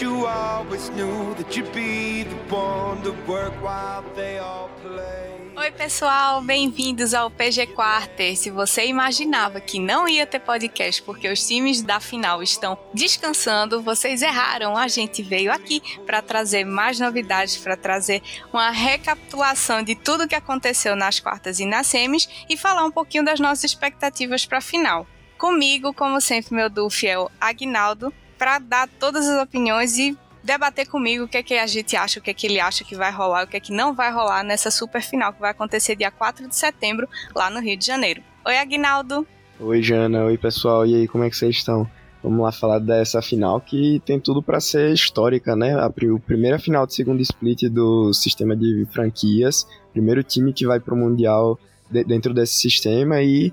You always knew that you'd be the one to work while they all play. Oi, pessoal, bem-vindos ao PG Quarter. Se você imaginava que não ia ter podcast porque os times da final estão descansando, vocês erraram. A gente veio aqui para trazer mais novidades, para trazer uma recapitulação de tudo que aconteceu nas quartas e nas semis e falar um pouquinho das nossas expectativas para a final. Comigo, como sempre, meu duo fiel Agnaldo, para dar todas as opiniões e debater comigo o que é que a gente acha, o que é que ele acha que vai rolar, o que é que não vai rolar nessa super final que vai acontecer dia 4 de setembro lá no Rio de Janeiro. Oi, Agnaldo. Oi, Jana. Oi, pessoal. E aí, como é que vocês estão? Vamos lá falar dessa final que tem tudo para ser histórica, né? A primeira final de segundo split do sistema de franquias, primeiro time que vai pro mundial dentro desse sistema e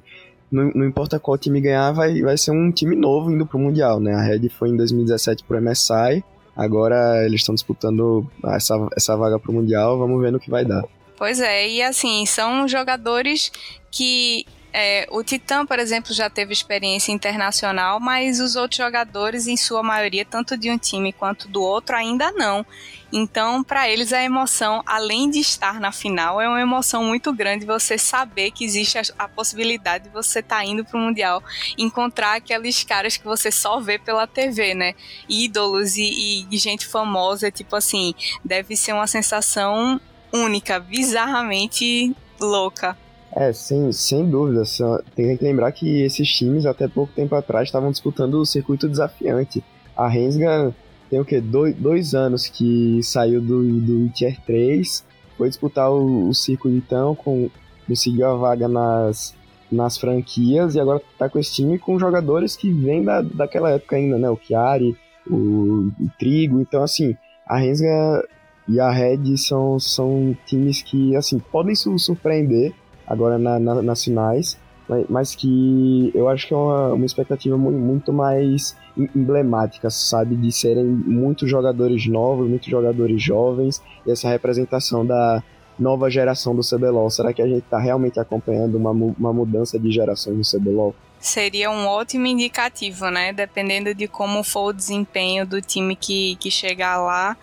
não, não, importa qual time ganhar, vai, vai ser um time novo indo pro Mundial, né? A Red foi em 2017 pro MSI, Agora eles estão disputando essa, essa vaga para o Mundial, vamos ver no que vai dar. Pois é, e assim, são jogadores que é, o Titã, por exemplo, já teve experiência internacional, mas os outros jogadores, em sua maioria, tanto de um time quanto do outro, ainda não. Então, para eles, a emoção, além de estar na final, é uma emoção muito grande você saber que existe a, a possibilidade de você estar tá indo para o Mundial, encontrar aqueles caras que você só vê pela TV, né? Ídolos e, e gente famosa, tipo assim, deve ser uma sensação única, bizarramente louca. É, sem, sem dúvida. Tem que lembrar que esses times, até pouco tempo atrás, estavam disputando o circuito desafiante. A Rensga tem o quê? Dois, dois anos que saiu do, do Tier 3, foi disputar o, o circuito então, com, conseguiu a vaga nas, nas franquias e agora tá com esse time com jogadores que vêm da, daquela época ainda, né? O Chiari, o, o Trigo. Então, assim, a Rensga e a Red são, são times que, assim, podem surpreender agora na, na, nas finais, mas, que eu acho que é uma, uma expectativa muito, muito mais emblemática, sabe? De serem muitos jogadores novos, muitos jogadores jovens, e essa representação da nova geração do CBLOL. Será que a gente está realmente acompanhando uma, uma mudança de gerações no CBLOL? Seria um ótimo indicativo, né? Dependendo de como for o desempenho do time que, que chegar lá,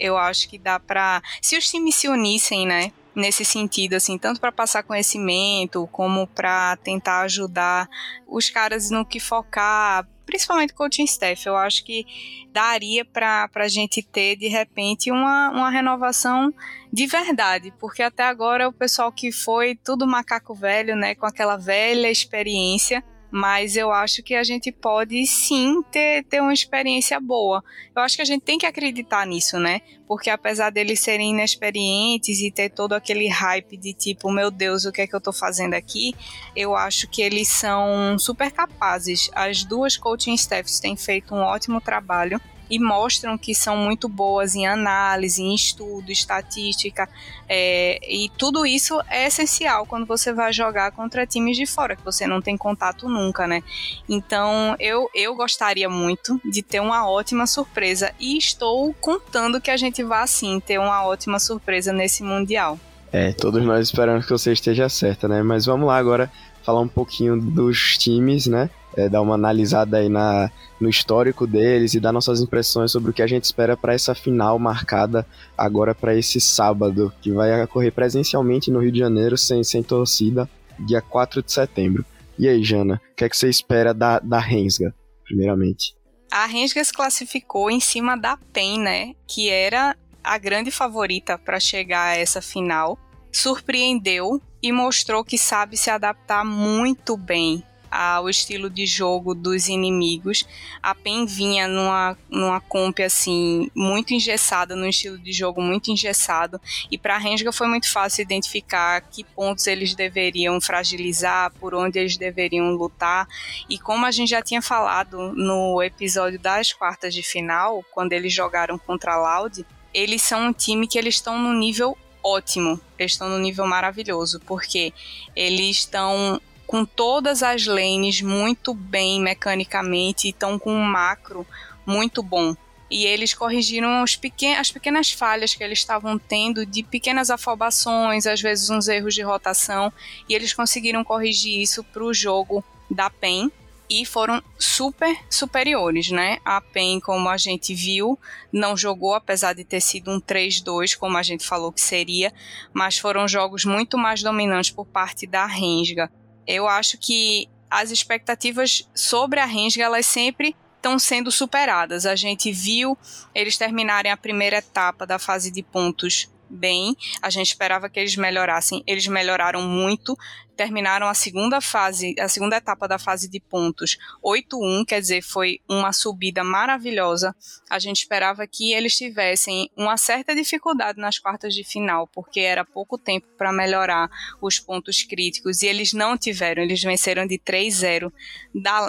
eu acho que dá para. Se os times se unissem, né? Nesse sentido, assim, tanto para passar conhecimento, como para tentar ajudar os caras no que focar, principalmente coaching staff. Eu acho que daria para a gente ter, de repente, uma, uma renovação de verdade, porque até agora o pessoal que foi tudo macaco velho, né, com aquela velha experiência mas eu acho que a gente pode sim ter, ter uma experiência boa. Eu acho que a gente tem que acreditar nisso, né? Porque apesar deles serem inexperientes e ter todo aquele hype de tipo, meu Deus, o que é que eu tô fazendo aqui? Eu acho que eles são super capazes. As duas coaching staffs têm feito um ótimo trabalho e mostram que são muito boas em análise, em estudo, estatística, é, e tudo isso é essencial quando você vai jogar contra times de fora, que você não tem contato nunca, né? Então eu, eu gostaria muito de ter uma ótima surpresa e estou contando que a gente vá sim ter uma ótima surpresa nesse Mundial. É, todos nós esperamos que você esteja certa, né? Mas vamos lá agora falar um pouquinho dos times, né? É, dar uma analisada aí na, no histórico deles e dar nossas impressões sobre o que a gente espera para essa final marcada agora para esse sábado, que vai ocorrer presencialmente no Rio de Janeiro, sem, sem torcida, dia 4 de setembro. E aí, Jana, o que, é que você espera da, da Rensga, primeiramente? A Rensga se classificou em cima da PEN, né? Que era a grande favorita para chegar a essa final. Surpreendeu e mostrou que sabe se adaptar muito bem ao estilo de jogo dos inimigos. A PEN vinha numa, numa comp assim, muito engessada, num estilo de jogo muito engessado, e para a Renga foi muito fácil identificar que pontos eles deveriam fragilizar, por onde eles deveriam lutar. E como a gente já tinha falado no episódio das quartas de final, quando eles jogaram contra a Loud, eles são um time que eles estão no nível ótimo, eles estão no nível maravilhoso, porque eles estão com todas as lanes muito bem mecanicamente e estão com um macro muito bom. e eles corrigiram pequen as pequenas falhas que eles estavam tendo de pequenas afobações, às vezes uns erros de rotação, e eles conseguiram corrigir isso para o jogo da PEN e foram super superiores, né? A PEN, como a gente viu, não jogou, apesar de ter sido um 3-2, como a gente falou que seria, mas foram jogos muito mais dominantes por parte da Rensga. Eu acho que as expectativas sobre a Rensga, elas sempre estão sendo superadas. A gente viu eles terminarem a primeira etapa da fase de pontos bem. A gente esperava que eles melhorassem. Eles melhoraram muito. Terminaram a segunda fase, a segunda etapa da fase de pontos 8-1, quer dizer, foi uma subida maravilhosa. A gente esperava que eles tivessem uma certa dificuldade nas quartas de final, porque era pouco tempo para melhorar os pontos críticos e eles não tiveram. Eles venceram de 3-0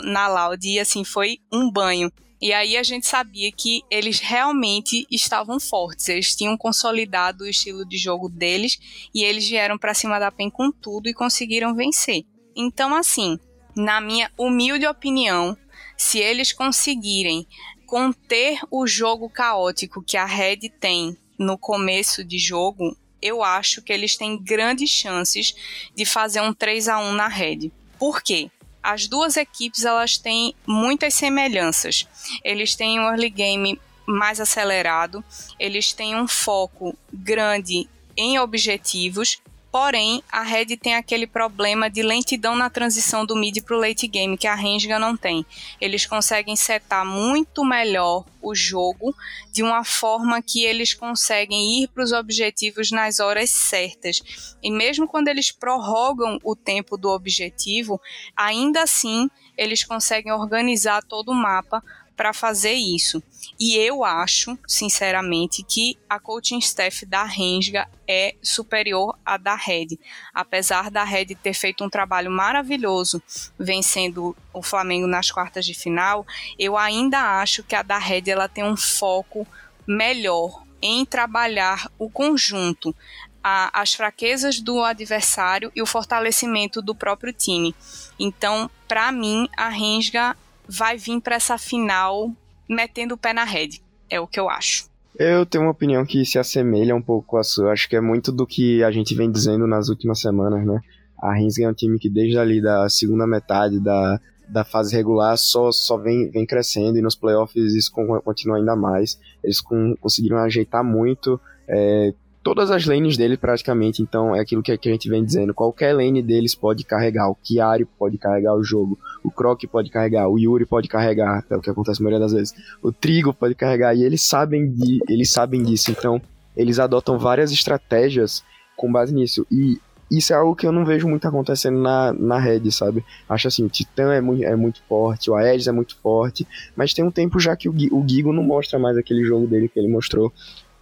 na Loud e assim foi um banho e aí a gente sabia que eles realmente estavam fortes, eles tinham consolidado o estilo de jogo deles e eles vieram para cima da PEN com tudo e conseguiram vencer. Então, assim, na minha humilde opinião, se eles conseguirem conter o jogo caótico que a Red tem no começo de jogo, eu acho que eles têm grandes chances de fazer um 3 a 1 na Red. Por quê? As duas equipes elas têm muitas semelhanças. Eles têm um early game mais acelerado, eles têm um foco grande em objetivos Porém, a Red tem aquele problema de lentidão na transição do mid para o late game que a Renga não tem. Eles conseguem setar muito melhor o jogo de uma forma que eles conseguem ir para os objetivos nas horas certas. E mesmo quando eles prorrogam o tempo do objetivo, ainda assim eles conseguem organizar todo o mapa para fazer isso. E eu acho, sinceramente, que a coaching staff da Rensga é superior à da Red. Apesar da Red ter feito um trabalho maravilhoso vencendo o Flamengo nas quartas de final, eu ainda acho que a da Red ela tem um foco melhor em trabalhar o conjunto, a, as fraquezas do adversário e o fortalecimento do próprio time. Então, para mim, a Rensga vai vir para essa final metendo o pé na rede. É o que eu acho. Eu tenho uma opinião que se assemelha um pouco a sua. Acho que é muito do que a gente vem dizendo nas últimas semanas, né? A Rinsga é um time que desde ali da segunda metade da, da fase regular só, só vem, vem crescendo e nos playoffs isso continua ainda mais. Eles com, conseguiram ajeitar muito é, todas as lanes dele praticamente, então é aquilo que, a gente vem dizendo. Qualquer lane deles pode carregar, o Kiari pode carregar o jogo, o Croc pode carregar, o Yuri pode carregar, é o que acontece a maioria das vezes. O Trigo pode carregar e eles sabem, de, eles sabem disso, então eles adotam várias estratégias com base nisso. E isso é algo que eu não vejo muito acontecendo na, na Red, sabe? Acho assim, o Titã é muito, é muito forte, o Aedes é muito forte, mas tem um tempo já que o, o Gigo não mostra mais aquele jogo dele que ele mostrou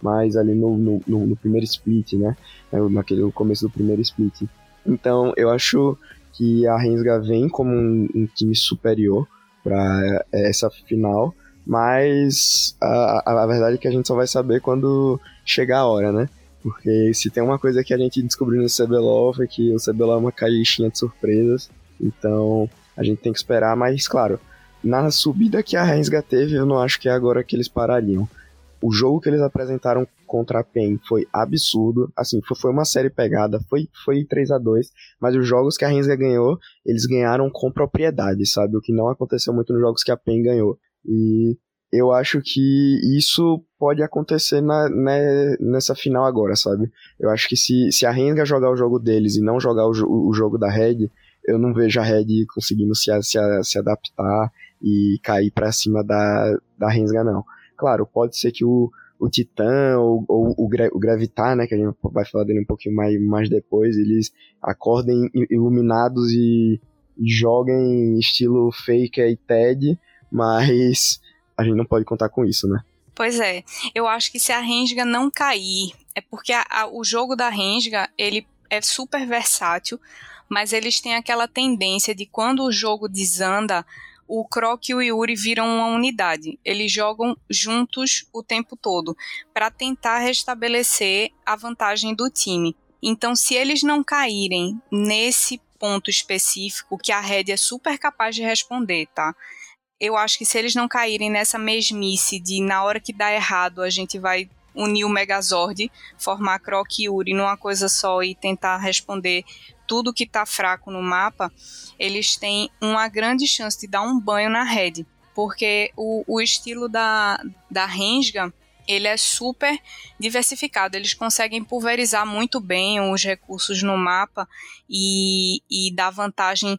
mais ali no, no, no, no primeiro split, né? É, naquele no começo do primeiro split. Então, eu acho que a Rensga vem como um, um time superior para essa final, mas a, a, verdade é que a gente só vai saber quando chegar a hora, né? Porque se tem uma coisa que a gente descobriu no CBLOL é que o CBLOL é uma caixinha de surpresas, então a gente tem que esperar, mas claro, na subida que a Rensga teve, eu não acho que é agora que eles parariam. O jogo que eles apresentaram contra a PEN foi absurdo. Assim, foi uma série pegada, foi, foi 3 a 2 mas os jogos que a Rensga ganhou, eles ganharam com propriedade, sabe? O que não aconteceu muito nos jogos que a PEN ganhou. E eu acho que isso pode acontecer na, né, nessa final agora, sabe? Eu acho que se, se a Rensga jogar o jogo deles e não jogar o, o jogo da Red, eu não vejo a Red conseguindo se, se, se adaptar e cair para cima da, da Rensga, não. Claro, pode ser que o, o Titã ou, ou o, o Gravitar, né, que a gente vai falar dele um pouquinho mais, mais depois, eles acordem iluminados e, joguem estilo Faker e Ted, mas a gente não pode contar com isso, né? Pois é, eu acho que se a Renga não cair, é porque a, a, o jogo da Renga, ele é super versátil, mas eles têm aquela tendência de quando o jogo desanda, o Croc e o Yuri viram uma unidade. Eles jogam juntos o tempo todo para tentar restabelecer a vantagem do time. Então, se eles não caírem nesse ponto específico, que a Red é super capaz de responder, tá? eu acho que se eles não caírem nessa mesmice de na hora que dá errado a gente vai unir o Megazord, formar Croc e Uri numa coisa só e tentar responder tudo que está fraco no mapa, eles têm uma grande chance de dar um banho na rede. Porque o, o estilo da, da Rensga, ele é super diversificado. Eles conseguem pulverizar muito bem os recursos no mapa e, e dar vantagem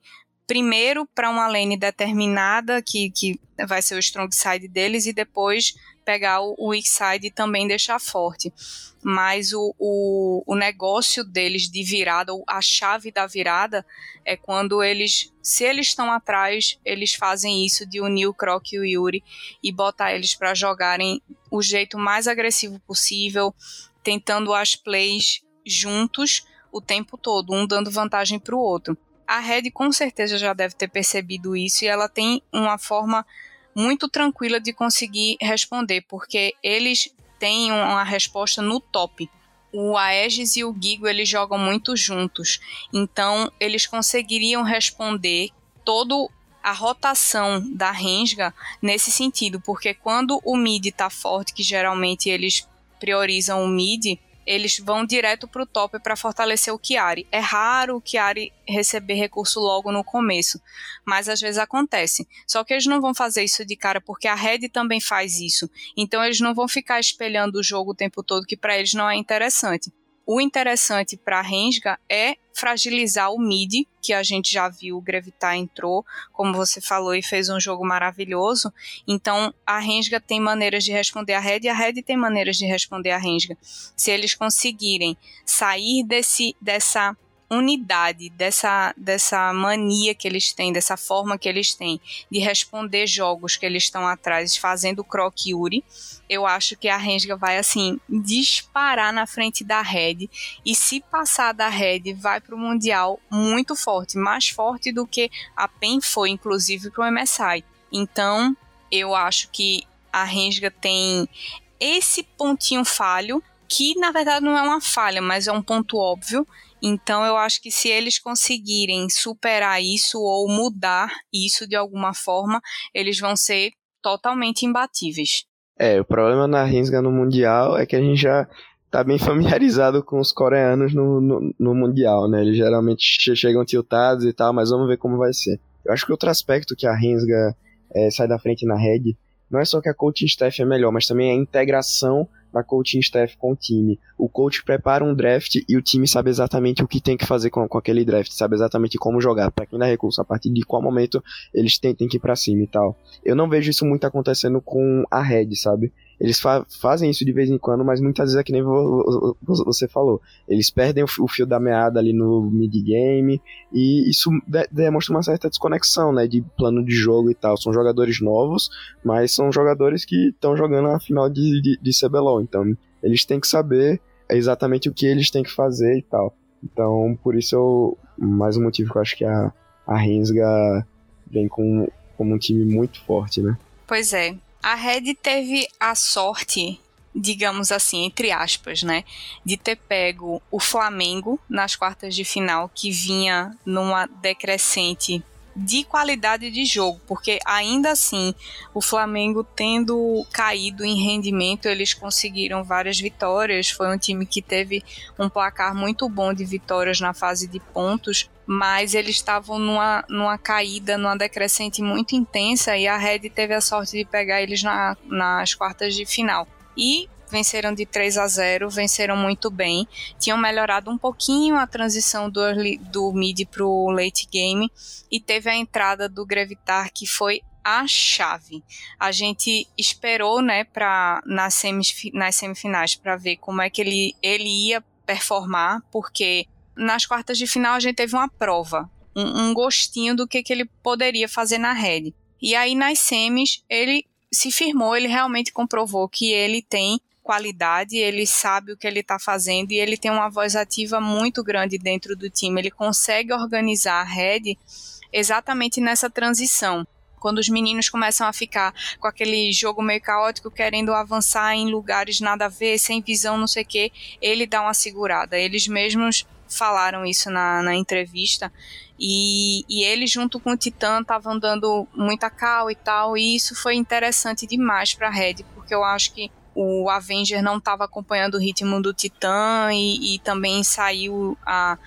primeiro para uma lane determinada, que, que vai ser o strong side deles, e depois pegar o, weak side e também deixar forte. Mas o, o, o negócio deles de virada, ou a chave da virada, é quando eles, se eles estão atrás, eles fazem isso de unir o Croc e o Yuri e botar eles para jogarem o jeito mais agressivo possível, tentando as plays juntos o tempo todo, um dando vantagem para o outro. A Red com certeza já deve ter percebido isso e ela tem uma forma muito tranquila de conseguir responder, porque eles têm uma resposta no top. O Aegis e o Gigo eles jogam muito juntos, então eles conseguiriam responder todo a rotação da Rensga nesse sentido, porque quando o mid está forte, que geralmente eles priorizam o mid, eles vão direto para o top para fortalecer o Chiari. É raro o Chiari receber recurso logo no começo, mas às vezes acontece. Só que eles não vão fazer isso de cara porque a Red também faz isso. Então eles não vão ficar espelhando o jogo o tempo todo, que para eles não é interessante. O interessante para a Rensga é fragilizar o mid, que a gente já viu o Grevitar entrou, como você falou, e fez um jogo maravilhoso. Então, a Rensga tem maneiras de responder a Red e a Red tem maneiras de responder a Rensga. Se eles conseguirem sair desse, dessa unidade, dessa, dessa mania que eles têm, dessa forma que eles têm de responder jogos que eles estão atrás, fazendo Croc Yuri, eu acho que a Rensga vai assim disparar na frente da Red e se passar da Red vai para o mundial muito forte, mais forte do que a PEN foi, inclusive para o MSI. Então eu acho que a Rensga tem esse pontinho falho que na verdade não é uma falha, mas é um ponto óbvio então eu acho que se eles conseguirem superar isso ou mudar isso de alguma forma, eles vão ser totalmente imbatíveis. É, o problema na Rinsga no Mundial é que a gente já tá bem familiarizado com os coreanos no, no, no Mundial, né? Eles geralmente chegam tiltados e tal, mas vamos ver como vai ser. Eu acho que outro aspecto que a Rinsga é, sai da frente na Red não é só que a coaching staff é melhor, mas também a integração da coaching staff com o time. O coach prepara um draft e o time sabe exatamente o que tem que fazer com, com aquele draft, sabe exatamente como jogar, para quem dá recurso, a partir de qual momento eles têm, têm que ir pra cima e tal. Eu não vejo isso muito acontecendo com a Red, sabe? Eles fa fazem isso de vez em quando, mas muitas vezes é que nem você falou. Eles perdem o fio da meada ali no mid-game, e isso de demonstra uma certa desconexão, né? De plano de jogo e tal. São jogadores novos, mas são jogadores que estão jogando a final de, de, de CBLOL. Então, eles têm que saber exatamente o que eles têm que fazer e tal. Então, por isso eu. Mais um motivo que eu acho que a, a Rensga vem com, como um time muito forte, né? Pois é. A Red teve a sorte, digamos assim, entre aspas, né, de ter pego o Flamengo nas quartas de final, que vinha numa decrescente de qualidade de jogo, porque ainda assim, o Flamengo tendo caído em rendimento, eles conseguiram várias vitórias. Foi um time que teve um placar muito bom de vitórias na fase de pontos, mas eles estavam numa, numa caída, numa decrescente muito intensa e a Red teve a sorte de pegar eles na, nas quartas de final. E venceram de 3 a 0, venceram muito bem. Tinham melhorado um pouquinho a transição do, do mid para o late game e teve a entrada do Grevitar que foi a chave. A gente esperou, né, para nas, semif nas semifinais para ver como é que ele, ele ia performar, porque nas quartas de final a gente teve uma prova, um, um gostinho do que, que ele poderia fazer na rede. E aí nas semis ele se firmou, ele realmente comprovou que ele tem qualidade, ele sabe o que ele está fazendo e ele tem uma voz ativa muito grande dentro do time. Ele consegue organizar a rede exatamente nessa transição. Quando os meninos começam a ficar com aquele jogo meio caótico, querendo avançar em lugares nada a ver, sem visão, não sei o que, ele dá uma segurada. Eles mesmos falaram isso na, na entrevista. E, e ele, junto com o Titã, estavam dando muita cal e tal. E isso foi interessante demais para a Red, porque eu acho que o Avenger não estava acompanhando o ritmo do Titã e, e também saiu a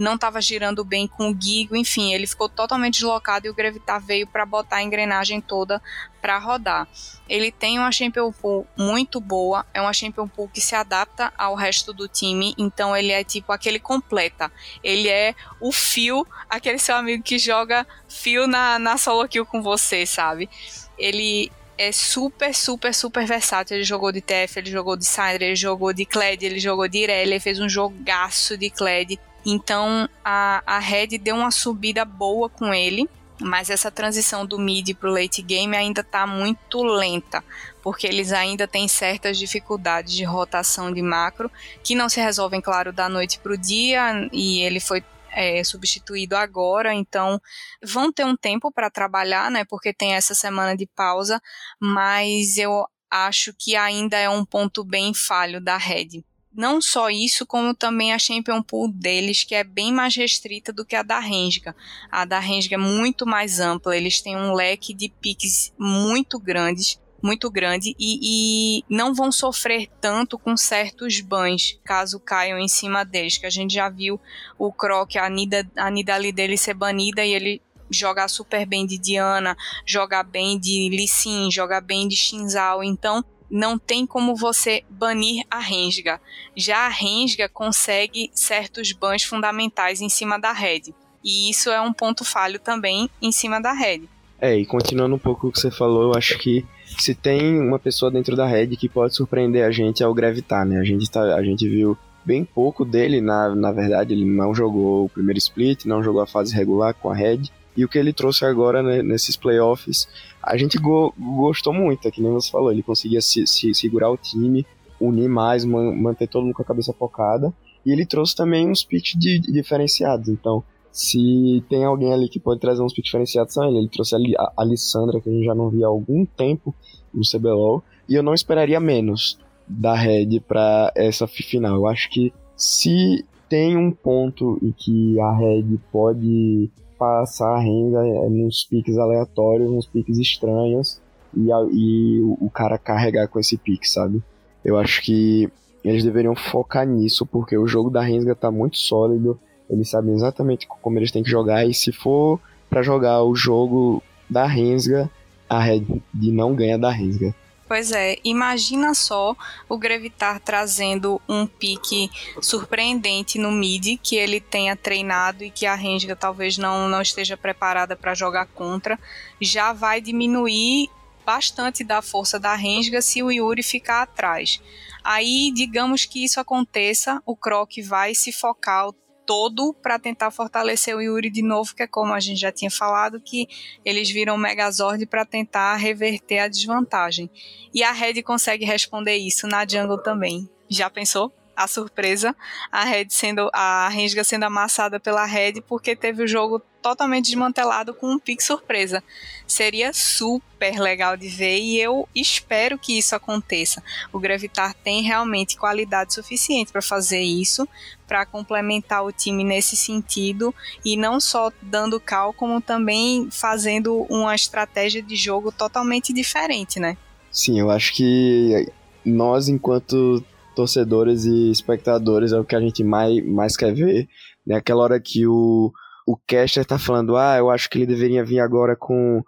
não estava girando bem com o Gigo, enfim, ele ficou totalmente deslocado e o Gravitar veio para botar a engrenagem toda para rodar. Ele tem uma Champion Pool muito boa, é uma Champion Pool que se adapta ao resto do time, então ele é tipo aquele completa. Ele é o fio, aquele seu amigo que joga fio na, na solo kill com você, sabe? Ele é super, super, super versátil. Ele jogou de TF, ele jogou de Syndra, ele jogou de Kled, ele jogou de Irelia, ele fez um jogaço de Kled. Então a, a Red deu uma subida boa com ele, mas essa transição do mid para o late game ainda está muito lenta, porque eles ainda têm certas dificuldades de rotação de macro, que não se resolvem, claro, da noite para o dia, e ele foi é, substituído agora, então vão ter um tempo para trabalhar, né? Porque tem essa semana de pausa, mas eu acho que ainda é um ponto bem falho da Red. Não só isso, como também a Champion Pool deles, que é bem mais restrita do que a da Renga. A da Renga é muito mais ampla, eles têm um leque de piques muito grandes muito grande e, e, não vão sofrer tanto com certos bans, caso caiam em cima deles, que a gente já viu o Croc, a Nida, a Nidali dele ser banida e ele jogar super bem de Diana, jogar bem de Lee Sin, jogar bem de Shinzao, então não tem como você banir a Rensga. Já a Rensga consegue certos bans fundamentais em cima da Red. E isso é um ponto falho também em cima da Red. É, e continuando um pouco o que você falou, eu acho que se tem uma pessoa dentro da Red que pode surpreender a gente é o Gravitar, né? A gente, tá, a gente viu bem pouco dele, na, na verdade, ele não jogou o primeiro split, não jogou a fase regular com a Red. E o que ele trouxe agora né, nesses playoffs, a gente go gostou muito, é que nem você falou, ele conseguia se, se segurar o time, unir mais, man manter todo mundo com a cabeça focada. E ele trouxe também uns picks de, de diferenciados. Então, se tem alguém ali que pode trazer uns picks diferenciados, são ele. Ele trouxe a, a Alessandra, que a gente já não via há algum tempo no CBLOL, e eu não esperaria menos da Red para essa final. Eu acho que se tem um ponto em que a Red pode passar a renda é nos piques aleatórios, nos piques estranhos, e, e o, cara carregar com esse pique, sabe? Eu acho que eles deveriam focar nisso, porque o jogo da Rensga tá muito sólido, eles sabem exatamente como eles têm que jogar, e se for para jogar o jogo da Rensga, a Red não ganha da Rensga. Pois é, imagina só o Grevitar trazendo um pique surpreendente no mid que ele tenha treinado e que a Renga talvez não, não esteja preparada para jogar contra. Já vai diminuir bastante da força da Renga se o Yuri ficar atrás. Aí, digamos que isso aconteça, o Croc vai se focar todo para tentar fortalecer o Yuri de novo, que é como a gente já tinha falado, que eles viram o Megazord para tentar reverter a desvantagem. E a Red consegue responder isso na jungle também. Já pensou? a surpresa, a Red sendo a Renga sendo amassada pela Red porque teve o jogo totalmente desmantelado com um pique surpresa. Seria super legal de ver e eu espero que isso aconteça. O Gravitar tem realmente qualidade suficiente para fazer isso, para complementar o time nesse sentido e não só dando cal, como também fazendo uma estratégia de jogo totalmente diferente, né? Sim, eu acho que nós, enquanto torcedores e espectadores, é o que a gente mais, mais quer ver. Né? Aquela hora que o, o caster tá falando, ah, eu acho que ele deveria vir agora com,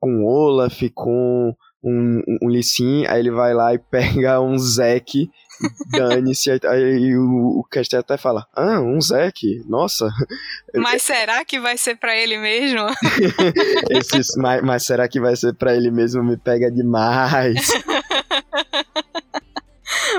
com Olaf, com um, um Lissin, aí ele vai lá e pega um Zek, dane-se, aí o, o caster até fala, ah, um Zek, nossa. Mas será que vai ser para ele mesmo? Esses, mas, mas será que vai ser para ele mesmo? Me pega demais.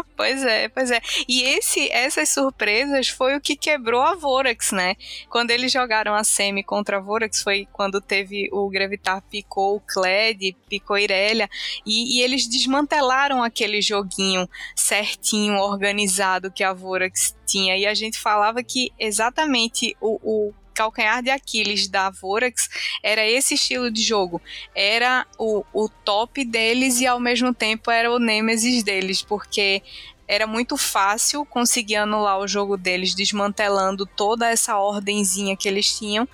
Pois é, pois é. E esse, essas surpresas foi o que quebrou a Vorax, né? Quando eles jogaram a semi contra a Vorax, foi quando teve o Gravitar picou o Kled, picou Irelia, e, e eles desmantelaram aquele joguinho certinho, organizado que a Vorax tinha. E a gente falava que exatamente o, o calcanhar de Aquiles da Vorax era esse estilo de jogo. Era o, o top deles e ao mesmo tempo era o Nemesis deles, porque era muito fácil conseguir anular o jogo deles, desmantelando toda essa ordenzinha que eles tinham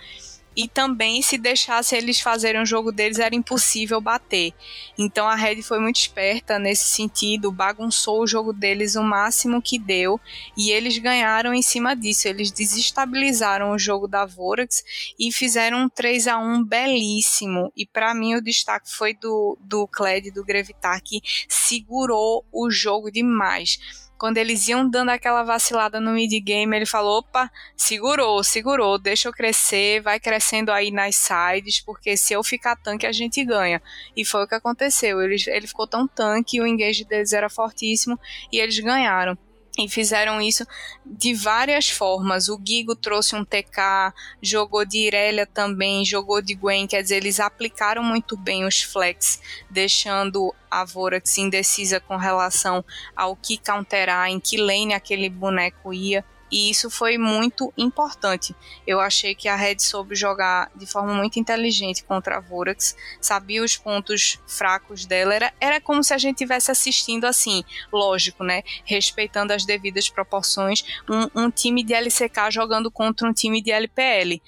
e também se deixasse eles fazerem o jogo deles era impossível bater. Então a Red foi muito esperta nesse sentido, bagunçou o jogo deles o máximo que deu e eles ganharam em cima disso. Eles desestabilizaram o jogo da Vorax e fizeram um 3 a 1 belíssimo. E para mim o destaque foi do do Kled do Grevitar que segurou o jogo demais quando eles iam dando aquela vacilada no mid-game, ele falou: opa, segurou, segurou, deixa eu crescer, vai crescendo aí nas sides, porque se eu ficar tanque, a gente ganha. E foi o que aconteceu. Ele, ele ficou tão tanque, o engage deles era fortíssimo e eles ganharam. E fizeram isso de várias formas. O Gigo trouxe um TK, jogou de Irelia também, jogou de Gwen, quer dizer, eles aplicaram muito bem os flex, deixando a Vorax indecisa com relação ao que counterar, em que lane aquele boneco ia e isso foi muito importante. Eu achei que a Red soube jogar de forma muito inteligente contra a Vorax, sabia os pontos fracos dela, era, era como se a gente estivesse assistindo assim, lógico, né? Respeitando as devidas proporções, um, um time de LCK jogando contra um time de LPL.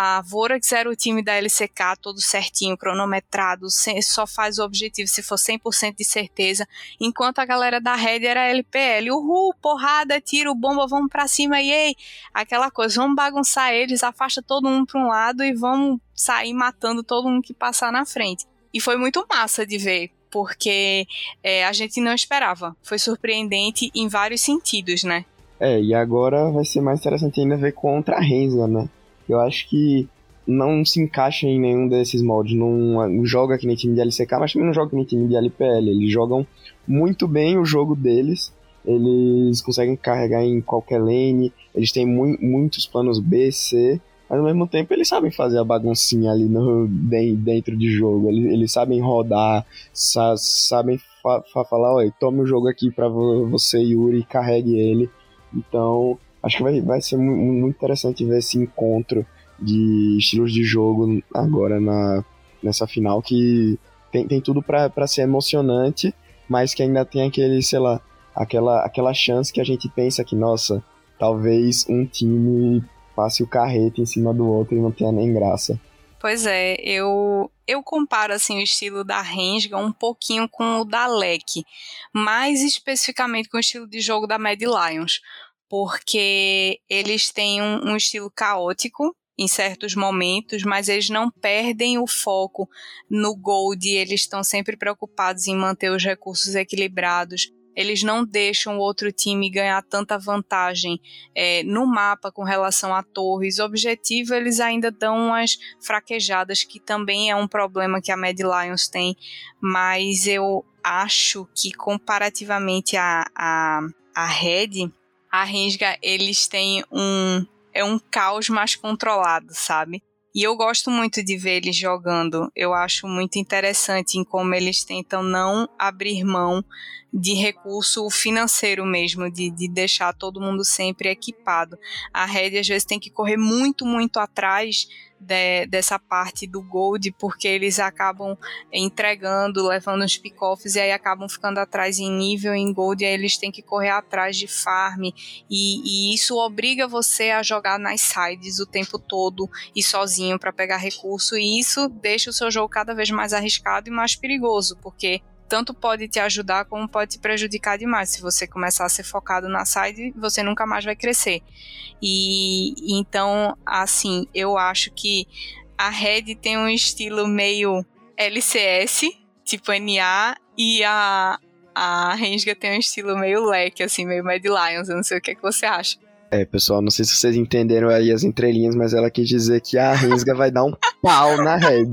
A Vorax era o time da LCK, todo certinho, cronometrado, só faz o objetivo se for 100% de certeza, enquanto a galera da Red era LPL. Uhul, porrada, tiro, bomba, vamos pra cima, e aquela coisa, vamos bagunçar eles, afasta todo mundo pra um lado e vamos sair matando todo mundo que passar na frente. E foi muito massa de ver, porque é, a gente não esperava. Foi surpreendente em vários sentidos, né? É, e agora vai ser mais interessante ainda ver contra a Renza, né? Eu acho que não se encaixa em nenhum desses moldes. Não, joga que nem time de LCK, mas também não joga que nem time de LPL. Eles jogam muito bem o jogo deles. Eles conseguem carregar em qualquer lane. Eles têm mu muitos planos B, C. Mas ao mesmo tempo eles sabem fazer a baguncinha ali no, dentro de jogo. Eles, eles sabem rodar, sa sabem fa fa falar, oi, tome o jogo aqui pra você, Yuri, carregue ele. Então, acho que vai, vai ser muito interessante ver esse encontro de estilos de jogo agora na, nessa final que tem, tem tudo para ser emocionante, mas que ainda tem aquele, sei lá, aquela, aquela chance que a gente pensa que, nossa, talvez um time passe o carrete em cima do outro e não tenha nem graça. Pois é, eu eu comparo assim o estilo da Rensga um pouquinho com o da Leck, mais especificamente com o estilo de jogo da Mad Lions, porque eles têm um, um estilo caótico em certos momentos, mas eles não perdem o foco no gold, eles estão sempre preocupados em manter os recursos equilibrados. Eles não deixam o outro time ganhar tanta vantagem é, no mapa com relação a torres. O objetivo, eles ainda dão umas fraquejadas, que também é um problema que a Mad Lions tem, mas eu acho que comparativamente a, a, a Red, a Rensga, eles têm um é um caos mais controlado, sabe? E eu gosto muito de ver eles jogando. Eu acho muito interessante em como eles tentam não abrir mão de recurso financeiro mesmo, de, de deixar todo mundo sempre equipado. A Red às vezes tem que correr muito, muito atrás de, dessa parte do Gold, porque eles acabam entregando, levando os pick-offs e aí acabam ficando atrás em nível em Gold, e aí eles têm que correr atrás de farm, e, e isso obriga você a jogar nas sides o tempo todo e sozinho para pegar recurso, e isso deixa o seu jogo cada vez mais arriscado e mais perigoso, porque tanto pode te ajudar como pode te prejudicar demais. Se você começar a ser focado na side, você nunca mais vai crescer. E então, assim, eu acho que a Red tem um estilo meio LCS, tipo NA, e a, a Rensga tem um estilo meio leque, assim, meio Mad Lions. Eu não sei o que, é que você acha. É, pessoal, não sei se vocês entenderam aí as entrelinhas, mas ela quis dizer que a Rensga vai dar um pau na Red.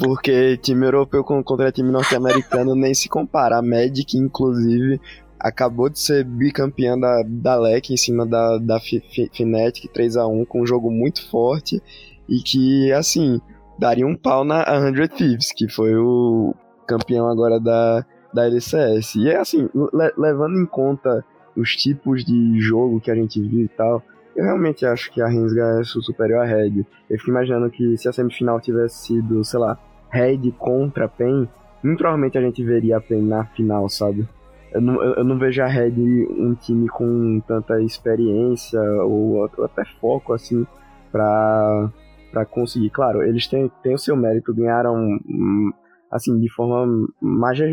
Porque time europeu contra time norte-americano nem se compara. A Magic, inclusive, acabou de ser bicampeã da, da LEC em cima da, da Fnatic 3x1 com um jogo muito forte e que, assim, daria um pau na 100 Thieves, que foi o campeão agora da, da LCS. E é assim, le levando em conta os tipos de jogo que a gente viu e tal, eu realmente acho que a Rensga é superior à Red. Eu fico imaginando que se a semifinal tivesse sido, sei lá, Red contra PEN, muito provavelmente a gente veria a PEN na final, sabe? eu não, eu não vejo a Red um time com tanta experiência ou, ou até foco, assim, pra, pra conseguir. Claro, eles têm, têm o seu mérito, ganharam, hum, assim, de forma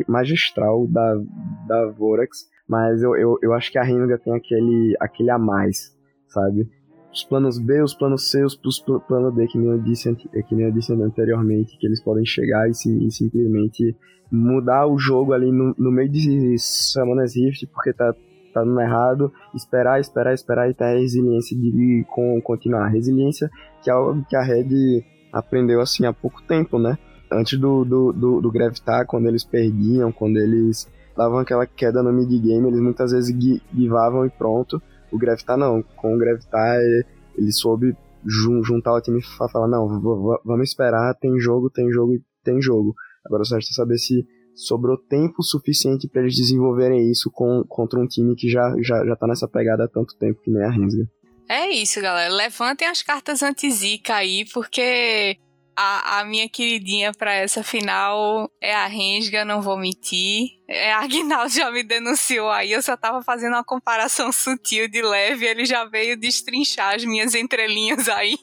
magistral da, da Vorax, mas eu, eu, eu acho que a Renga tem aquele, aquele a mais, sabe? Os planos B, os planos C, os, os planos D, que nem, eu disse, que nem eu disse anteriormente, que eles podem chegar e, sim, e simplesmente mudar o jogo ali no, no meio de Summoners Rift, porque tá, tá dando errado, esperar, esperar, esperar e ter a resiliência de com, continuar. Resiliência que é algo que a Red aprendeu assim há pouco tempo, né? Antes do, do, do, do Gravitar, quando eles perdiam, quando eles davam aquela queda no mid-game, eles muitas vezes guivavam e pronto. O Gravitar não, com o Gravitar ele soube juntar o time e falar, não, vamos esperar, tem jogo, tem jogo e tem jogo. Agora só resta saber se sobrou tempo suficiente para eles desenvolverem isso com, contra um time que já, já, já tá nessa pegada há tanto tempo que nem a Rensga. É isso, galera. Levantem as cartas anti-zica aí, porque a, a, minha queridinha para essa final é a Rensga, não vou mentir. É, a Aguinaldo já me denunciou aí, eu só tava fazendo uma comparação sutil de leve, ele já veio destrinchar as minhas entrelinhas aí.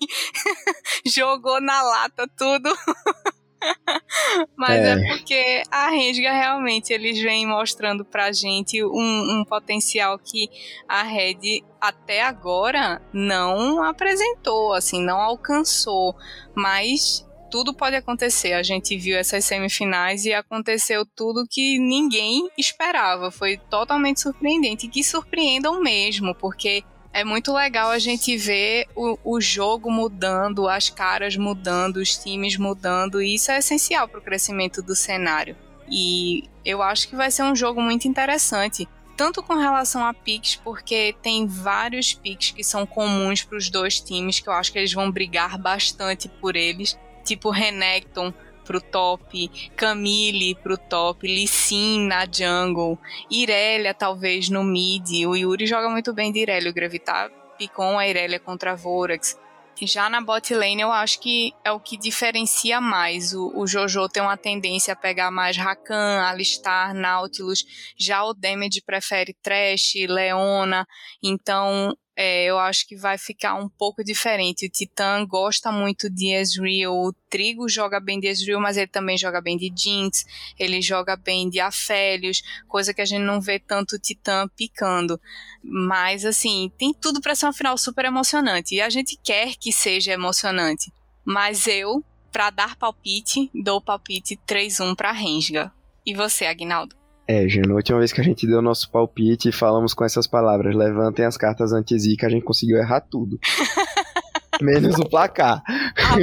Jogou na lata tudo. Mas é. é. porque a Rensga realmente eles vêm mostrando pra gente um, um, potencial que a Red até agora não apresentou, assim, não alcançou. Mas tudo pode acontecer. A gente viu essas semifinais e aconteceu tudo que ninguém esperava. Foi totalmente surpreendente. E que surpreendam mesmo, porque é muito legal a gente ver o, o jogo mudando, as caras mudando, os times mudando, e isso é essencial para o crescimento do cenário. E eu acho que vai ser um jogo muito interessante tanto com relação a picks, porque tem vários picks que são comuns para os dois times, que eu acho que eles vão brigar bastante por eles, tipo Renekton pro top, Camille pro top, Lissin na jungle, Irelia talvez no mid. O Yuri joga muito bem de Irelia, o Gravitar picou a Irelia contra a Vorax. Já na bot lane, eu acho que é o que diferencia mais. O, o Jojo tem uma tendência a pegar mais Rakan, Alistar, Nautilus. Já o Damage prefere Trash, Leona. Então, é, eu acho que vai ficar um pouco diferente. O Titã gosta muito de Ezreal, o Trigo joga bem de Ezreal, mas ele também joga bem de Jinx, ele joga bem de Afélios, coisa que a gente não vê tanto o Titã picando. Mas, assim, tem tudo para ser uma final super emocionante, e a gente quer que seja emocionante. Mas eu, para dar palpite, dou palpite 3-1 para Rensga. E você, Agnaldo? É, Gino, a última vez que a gente deu nosso palpite e falamos com essas palavras, levantem as cartas anti-zica, a gente conseguiu errar tudo. Menos o placar.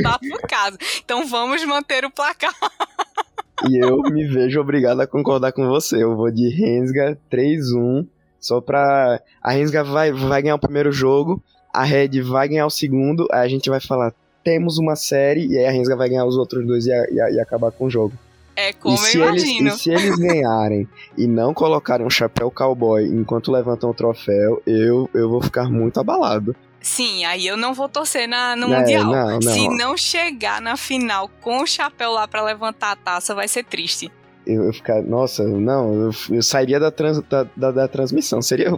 Tá por caso. Então vamos manter o placar. e eu me vejo obrigado a concordar com você. Eu vou de Rensga 3-1, só pra... A Rensga vai, vai ganhar o primeiro jogo, a Red vai ganhar o segundo, aí a gente vai falar, temos uma série, e aí a Rensga vai ganhar os outros dois e, e, e acabar com o jogo. É como e eu imagino. Eles, e se eles ganharem e não colocarem um chapéu cowboy enquanto levantam o troféu, eu, eu vou ficar muito abalado. Sim, aí eu não vou torcer na, no é, Mundial. Não, não. Se não chegar na final com o chapéu lá para levantar a taça, vai ser triste. Eu, eu ficar, nossa, não, eu, eu sairia da, trans, da, da, da, transmissão. Seria.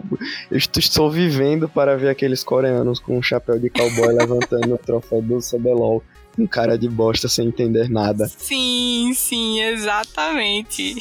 Eu estou vivendo para ver aqueles coreanos com um chapéu de cowboy levantando o troféu do CBLOL um cara de bosta sem entender nada. Sim, sim, exatamente.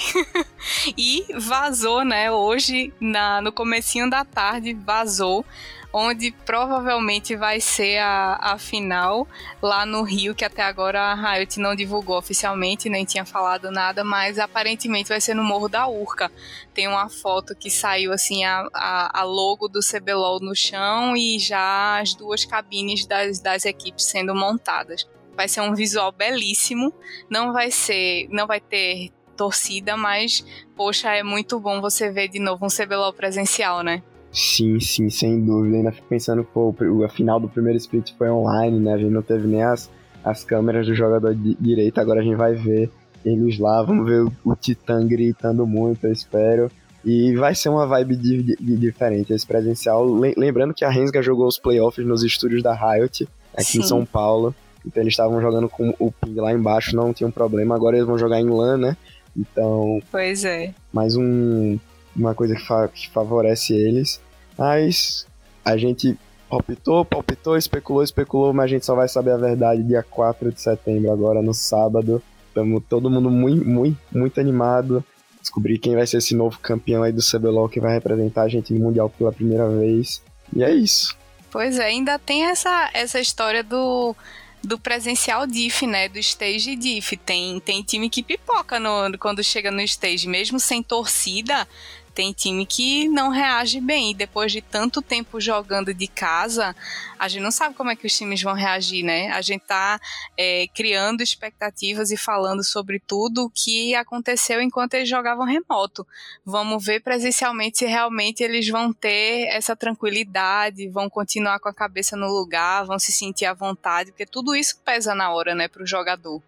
e vazou, né? Hoje, na, no comecinho da tarde, vazou onde provavelmente vai ser a, a final lá no Rio, que até agora a Riot não divulgou oficialmente, nem tinha falado nada, mas aparentemente vai ser no Morro da Urca. Tem uma foto que saiu assim, a, a, a logo do CBLOL no chão e já as duas cabines das, das equipes sendo montadas. Vai ser um visual belíssimo. Não vai ser, não vai ter torcida, mas poxa, é muito bom você ver de novo um CBLOL presencial, né? Sim, sim, sem dúvida. Ainda fico pensando, pô, a final do primeiro split foi online, né? A gente não teve nem as, as câmeras do jogador de direita, agora a gente vai ver eles lá, vamos ver o, o Titã gritando muito, eu espero. E vai ser uma vibe de, de, de diferente esse presencial. Lembrando que a Rensga jogou os playoffs nos estúdios da Riot, aqui Sim. em São Paulo. Então eles estavam jogando com o ping lá embaixo, não tinha um problema. Agora eles vão jogar em LAN, né? Então. Pois é. Mais um, uma coisa que, fa que favorece eles. Mas a gente palpitou, palpitou, especulou, especulou, mas a gente só vai saber a verdade dia 4 de setembro, agora no sábado. Estamos todo mundo muito, muito, muito animado. Descobrir quem vai ser esse novo campeão aí do CBLOL que vai representar a gente no Mundial pela primeira vez. E é isso. Pois é, ainda tem essa, essa história do, do presencial diff, né? Do stage diff. Tem, tem time que pipoca no, quando chega no stage, mesmo sem torcida tem time que não reage bem. E depois de tanto tempo jogando de casa, a gente não sabe como é que os times vão reagir, né? A gente tá é, criando expectativas e falando sobre tudo o que aconteceu enquanto eles jogavam remoto. Vamos ver presencialmente se realmente eles vão ter essa tranquilidade, vão continuar com a cabeça no lugar, vão se sentir à vontade, porque tudo isso pesa na hora, né, para o jogador.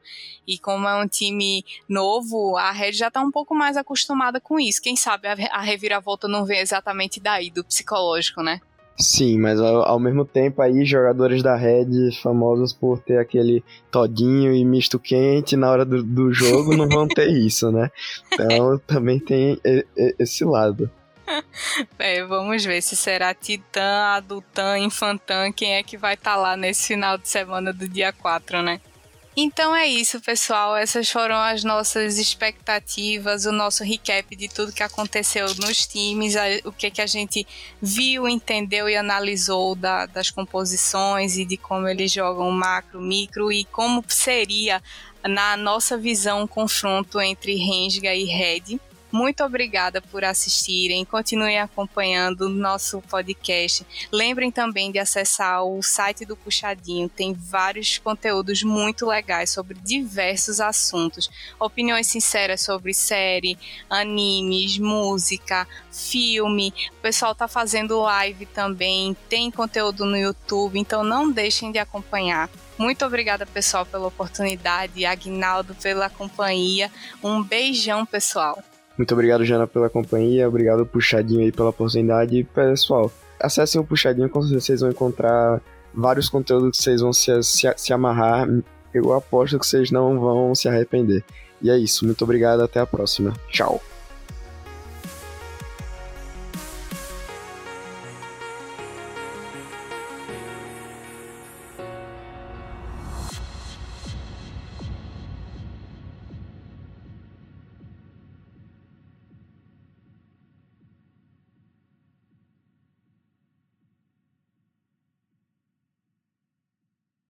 E como é um time novo, a Red já está um pouco mais acostumada com isso. Quem sabe a a reviravolta não vem exatamente daí, do psicológico, né? Sim, mas ao, ao, mesmo tempo aí, jogadores da Red famosos por ter aquele todinho e misto quente na hora do, do jogo não vão ter isso, né? Então também tem esse lado. É, vamos ver se será Titã, Adultã, Infantã, quem é que vai estar tá lá nesse final de semana do dia 4, né? Então é isso, pessoal. Essas foram as nossas expectativas, o nosso recap de tudo que aconteceu nos times, o que, que a gente viu, entendeu e analisou da, das composições e de como eles jogam macro, micro e como seria, na nossa visão, um confronto entre Renga e Red. Muito obrigada por assistirem. Continuem acompanhando o nosso podcast. Lembrem também de acessar o site do Puxadinho. Tem vários conteúdos muito legais sobre diversos assuntos. Opiniões sinceras sobre série, animes, música, filme. O pessoal está fazendo live também. Tem conteúdo no YouTube. Então não deixem de acompanhar. Muito obrigada, pessoal, pela oportunidade. Agnaldo, pela companhia. Um beijão, pessoal. Muito obrigado, Jana, pela companhia. Obrigado, Puxadinho, aí, pela oportunidade. E, pessoal, acessem o Puxadinho, com certeza vocês vão encontrar vários conteúdos que vocês vão se, se, se amarrar. Eu aposto que vocês não vão se arrepender. E é isso. Muito obrigado. Até a próxima. Tchau.